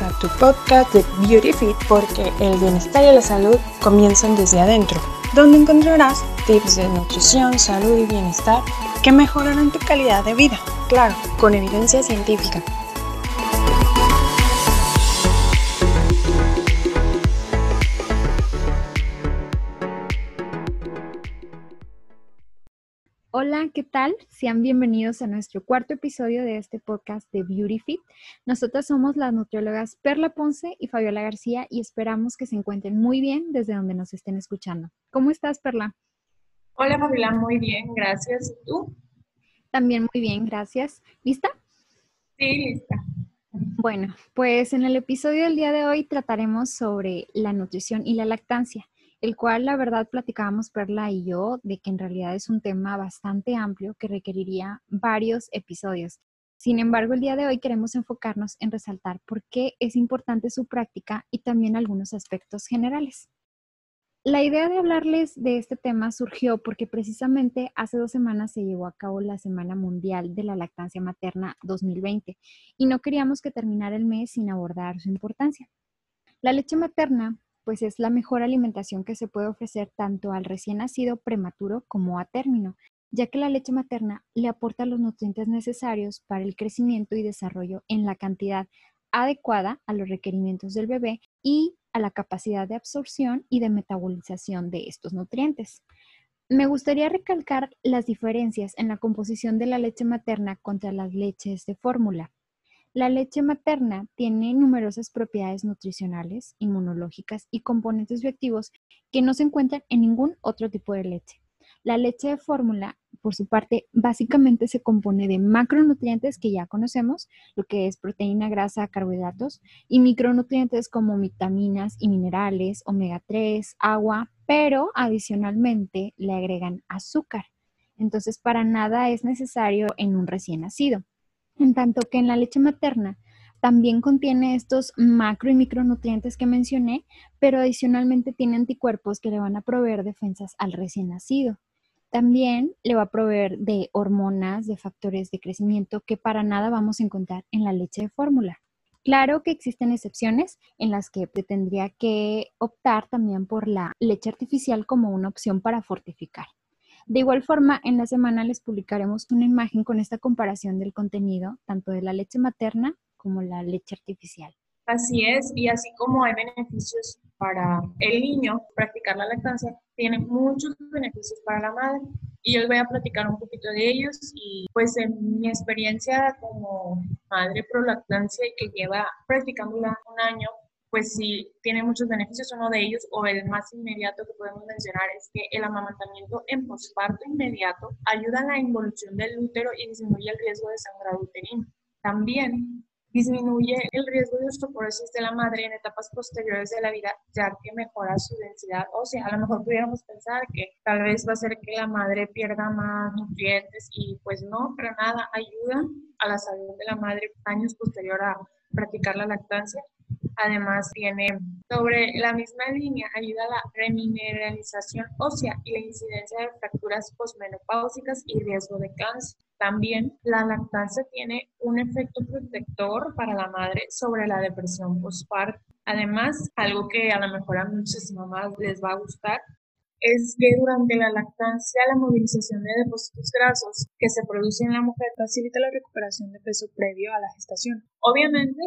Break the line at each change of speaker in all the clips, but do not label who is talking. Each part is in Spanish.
a tu podcast de Beauty Fit porque el bienestar y la salud comienzan desde adentro, donde encontrarás tips de nutrición, salud y bienestar que mejorarán tu calidad de vida, claro, con evidencia científica.
Hola, ¿qué tal? Sean bienvenidos a nuestro cuarto episodio de este podcast de Beauty Fit. Nosotras somos las nutriólogas Perla Ponce y Fabiola García y esperamos que se encuentren muy bien desde donde nos estén escuchando. ¿Cómo estás, Perla?
Hola, Fabiola, muy bien, gracias. ¿Y tú?
También muy bien, gracias. ¿Lista?
Sí, lista.
Bueno, pues en el episodio del día de hoy trataremos sobre la nutrición y la lactancia el cual la verdad platicábamos Perla y yo de que en realidad es un tema bastante amplio que requeriría varios episodios. Sin embargo, el día de hoy queremos enfocarnos en resaltar por qué es importante su práctica y también algunos aspectos generales. La idea de hablarles de este tema surgió porque precisamente hace dos semanas se llevó a cabo la Semana Mundial de la Lactancia Materna 2020 y no queríamos que terminara el mes sin abordar su importancia. La leche materna pues es la mejor alimentación que se puede ofrecer tanto al recién nacido prematuro como a término, ya que la leche materna le aporta los nutrientes necesarios para el crecimiento y desarrollo en la cantidad adecuada a los requerimientos del bebé y a la capacidad de absorción y de metabolización de estos nutrientes. Me gustaría recalcar las diferencias en la composición de la leche materna contra las leches de fórmula. La leche materna tiene numerosas propiedades nutricionales, inmunológicas y componentes bioactivos que no se encuentran en ningún otro tipo de leche. La leche de fórmula, por su parte, básicamente se compone de macronutrientes que ya conocemos, lo que es proteína, grasa, carbohidratos, y micronutrientes como vitaminas y minerales, omega 3, agua, pero adicionalmente le agregan azúcar. Entonces, para nada es necesario en un recién nacido en tanto que en la leche materna también contiene estos macro y micronutrientes que mencioné, pero adicionalmente tiene anticuerpos que le van a proveer defensas al recién nacido. También le va a proveer de hormonas, de factores de crecimiento que para nada vamos a encontrar en la leche de fórmula. Claro que existen excepciones en las que tendría que optar también por la leche artificial como una opción para fortificar. De igual forma, en la semana les publicaremos una imagen con esta comparación del contenido, tanto de la leche materna como la leche artificial.
Así es, y así como hay beneficios para el niño, practicar la lactancia tiene muchos beneficios para la madre. Y yo les voy a platicar un poquito de ellos y pues en mi experiencia como madre pro lactancia y que lleva practicándola un año, pues sí tiene muchos beneficios. Uno de ellos, o el más inmediato que podemos mencionar, es que el amamantamiento en posparto inmediato ayuda a la involución del útero y disminuye el riesgo de sangrado uterino. También disminuye el riesgo de osteoporosis de la madre en etapas posteriores de la vida, ya que mejora su densidad ósea. A lo mejor pudiéramos pensar que tal vez va a hacer que la madre pierda más nutrientes y pues no, pero nada, ayuda a la salud de la madre años posterior a practicar la lactancia Además, tiene sobre la misma línea, ayuda a la remineralización ósea y la incidencia de fracturas posmenopáusicas y riesgo de cáncer. También la lactancia tiene un efecto protector para la madre sobre la depresión postparto. Además, algo que a lo mejor a muchas mamás les va a gustar es que durante la lactancia la movilización de depósitos grasos que se produce en la mujer facilita la recuperación de peso previo a la gestación. Obviamente,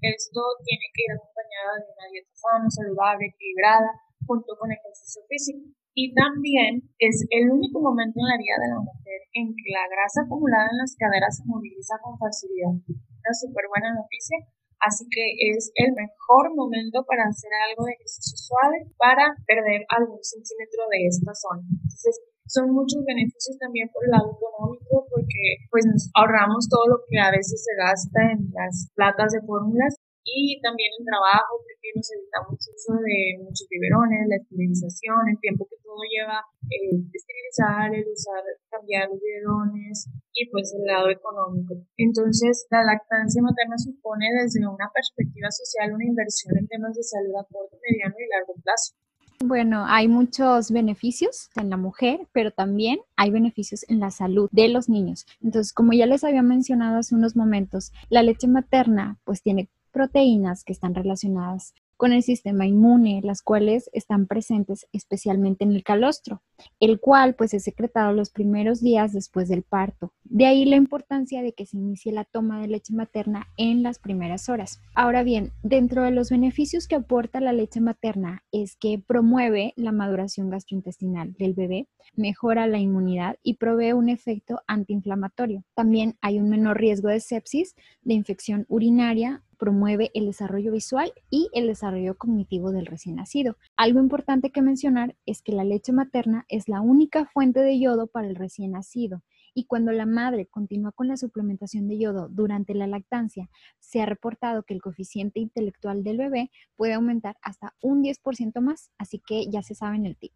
esto tiene que ir acompañado de una dieta sana, saludable, equilibrada, junto con ejercicio físico. Y también es el único momento en la vida de la mujer en que la grasa acumulada en las caderas se moviliza con facilidad. Una súper buena noticia. Así que es el mejor momento para hacer algo de ejercicio suave para perder algún centímetro de esta zona. Entonces, son muchos beneficios también por el lado económico porque pues nos ahorramos todo lo que a veces se gasta en las platas de fórmulas y también el trabajo porque nos evitamos uso de muchos biberones, la esterilización, el tiempo que todo lleva el eh, esterilizar, el usar, cambiar los biberones y pues el lado económico. Entonces la lactancia materna supone desde una perspectiva social una inversión en temas de salud a corto, mediano y largo plazo.
Bueno, hay muchos beneficios en la mujer, pero también hay beneficios en la salud de los niños. Entonces, como ya les había mencionado hace unos momentos, la leche materna pues tiene proteínas que están relacionadas con el sistema inmune, las cuales están presentes especialmente en el calostro, el cual pues es secretado los primeros días después del parto. De ahí la importancia de que se inicie la toma de leche materna en las primeras horas. Ahora bien, dentro de los beneficios que aporta la leche materna es que promueve la maduración gastrointestinal del bebé, mejora la inmunidad y provee un efecto antiinflamatorio. También hay un menor riesgo de sepsis, de infección urinaria, promueve el desarrollo visual y el desarrollo cognitivo del recién nacido. Algo importante que mencionar es que la leche materna es la única fuente de yodo para el recién nacido y cuando la madre continúa con la suplementación de yodo durante la lactancia, se ha reportado que el coeficiente intelectual del bebé puede aumentar hasta un 10% más, así que ya se saben el tip.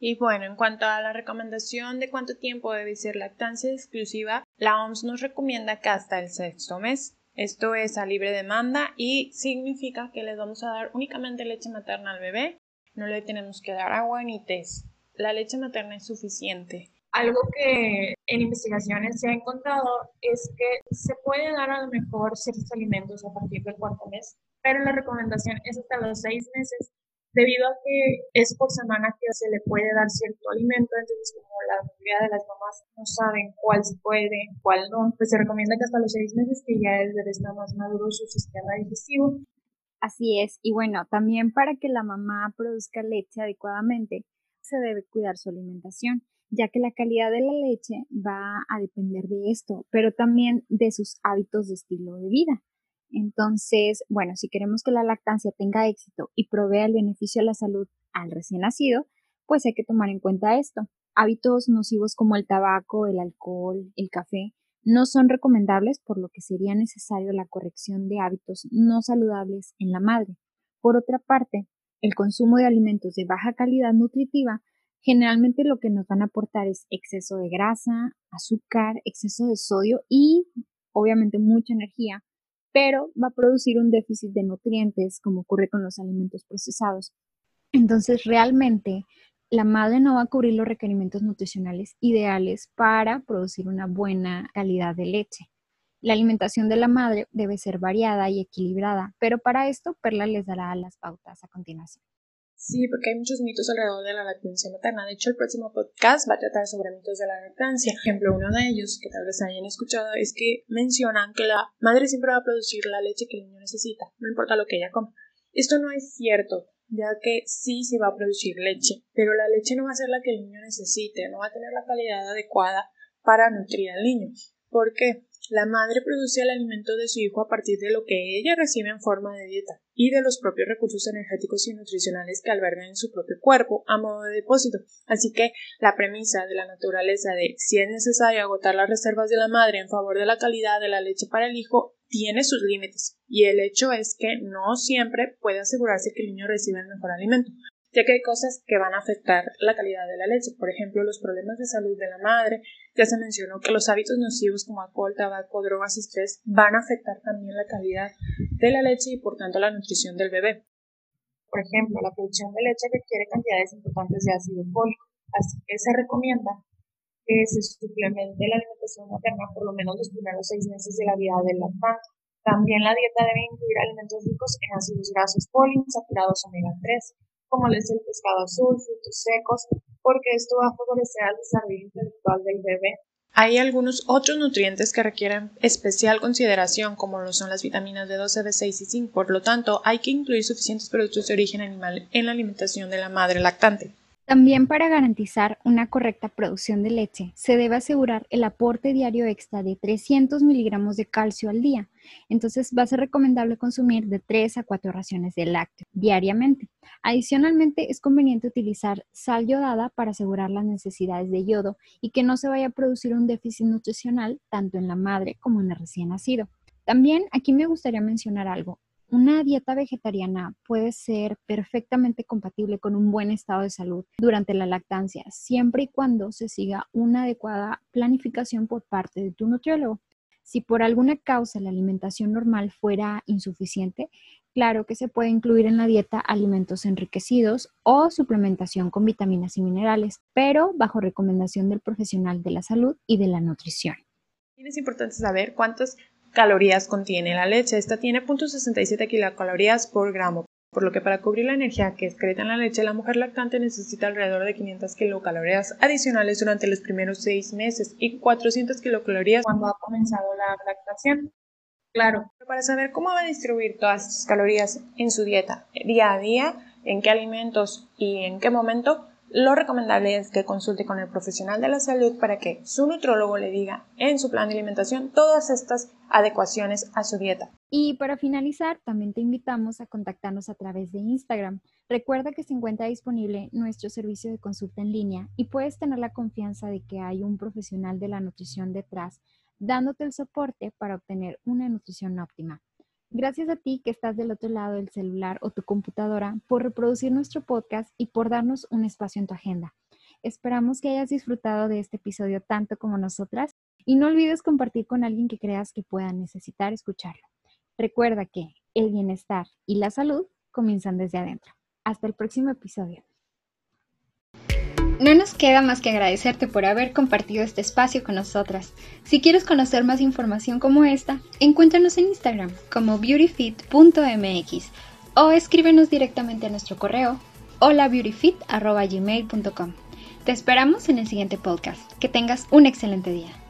Y bueno, en cuanto a la recomendación de cuánto tiempo debe ser lactancia exclusiva, la OMS nos recomienda que hasta el sexto mes. Esto es a libre demanda y significa que les vamos a dar únicamente leche materna al bebé, no le tenemos que dar agua ni test. La leche materna es suficiente.
Algo que en investigaciones se ha encontrado es que se puede dar a lo mejor ciertos alimentos a partir del cuarto mes, pero la recomendación es hasta los seis meses debido a que es por semana que se le puede dar cierto alimento, entonces como la mayoría de las mamás no saben cuál se puede, cuál no, pues se recomienda que hasta los seis meses que ya el bebé está más maduro su sistema digestivo.
Así es, y bueno, también para que la mamá produzca leche adecuadamente, se debe cuidar su alimentación, ya que la calidad de la leche va a depender de esto, pero también de sus hábitos de estilo de vida. Entonces, bueno, si queremos que la lactancia tenga éxito y provea el beneficio a la salud al recién nacido, pues hay que tomar en cuenta esto. Hábitos nocivos como el tabaco, el alcohol, el café, no son recomendables, por lo que sería necesario la corrección de hábitos no saludables en la madre. Por otra parte, el consumo de alimentos de baja calidad nutritiva generalmente lo que nos van a aportar es exceso de grasa, azúcar, exceso de sodio y obviamente mucha energía, pero va a producir un déficit de nutrientes, como ocurre con los alimentos procesados. Entonces, realmente, la madre no va a cubrir los requerimientos nutricionales ideales para producir una buena calidad de leche. La alimentación de la madre debe ser variada y equilibrada, pero para esto Perla les dará las pautas a continuación.
Sí, porque hay muchos mitos alrededor de la lactancia materna. De hecho, el próximo podcast va a tratar sobre mitos de la lactancia. Por ejemplo, uno de ellos, que tal vez hayan escuchado, es que mencionan que la madre siempre va a producir la leche que el niño necesita, no importa lo que ella coma. Esto no es cierto, ya que sí se va a producir leche, pero la leche no va a ser la que el niño necesite, no va a tener la calidad adecuada para nutrir al niño. ¿Por qué? La madre produce el alimento de su hijo a partir de lo que ella recibe en forma de dieta y de los propios recursos energéticos y nutricionales que albergan en su propio cuerpo a modo de depósito. Así que la premisa de la naturaleza de si es necesario agotar las reservas de la madre en favor de la calidad de la leche para el hijo tiene sus límites y el hecho es que no siempre puede asegurarse que el niño reciba el mejor alimento ya que hay cosas que van a afectar la calidad de la leche, por ejemplo, los problemas de salud de la madre, ya se mencionó que los hábitos nocivos como alcohol, tabaco, drogas y estrés van a afectar también la calidad de la leche y por tanto la nutrición del bebé.
Por ejemplo, la producción de leche requiere cantidades importantes de ácido fólico, así que se recomienda que se suplemente la alimentación materna por lo menos los primeros seis meses de la vida del lactante. También la dieta debe incluir alimentos ricos en ácidos grasos poliinsaturados omega 3, como es el pescado azul, frutos secos, porque esto va a favorecer el desarrollo intelectual del bebé.
Hay algunos otros nutrientes que requieren especial consideración, como lo son las vitaminas B12, B6 y zinc. Por lo tanto, hay que incluir suficientes productos de origen animal en la alimentación de la madre lactante.
También para garantizar una correcta producción de leche, se debe asegurar el aporte diario extra de 300 miligramos de calcio al día. Entonces va a ser recomendable consumir de 3 a 4 raciones de lácteo diariamente. Adicionalmente, es conveniente utilizar sal yodada para asegurar las necesidades de yodo y que no se vaya a producir un déficit nutricional tanto en la madre como en el recién nacido. También aquí me gustaría mencionar algo. Una dieta vegetariana puede ser perfectamente compatible con un buen estado de salud durante la lactancia, siempre y cuando se siga una adecuada planificación por parte de tu nutriólogo. Si por alguna causa la alimentación normal fuera insuficiente, claro que se puede incluir en la dieta alimentos enriquecidos o suplementación con vitaminas y minerales, pero bajo recomendación del profesional de la salud y de la nutrición.
Es importante saber cuántos calorías contiene la leche. Esta tiene 0.67 kilocalorías por gramo, por lo que para cubrir la energía que excreta en la leche, la mujer lactante necesita alrededor de 500 kilocalorías adicionales durante los primeros seis meses y 400 kilocalorías
cuando ha comenzado la lactación. Claro.
Para saber cómo va a distribuir todas estas calorías en su dieta día a día, en qué alimentos y en qué momento, lo recomendable es que consulte con el profesional de la salud para que su nutrólogo le diga en su plan de alimentación todas estas adecuaciones a su dieta.
Y para finalizar, también te invitamos a contactarnos a través de Instagram. Recuerda que se encuentra disponible nuestro servicio de consulta en línea y puedes tener la confianza de que hay un profesional de la nutrición detrás dándote el soporte para obtener una nutrición óptima. Gracias a ti que estás del otro lado del celular o tu computadora por reproducir nuestro podcast y por darnos un espacio en tu agenda. Esperamos que hayas disfrutado de este episodio tanto como nosotras y no olvides compartir con alguien que creas que pueda necesitar escucharlo. Recuerda que el bienestar y la salud comienzan desde adentro. Hasta el próximo episodio. No nos queda más que agradecerte por haber compartido este espacio con nosotras. Si quieres conocer más información como esta, encuéntranos en Instagram como beautyfit.mx o escríbenos directamente a nuestro correo holabeautyfit.gmail.com. Te esperamos en el siguiente podcast. Que tengas un excelente día.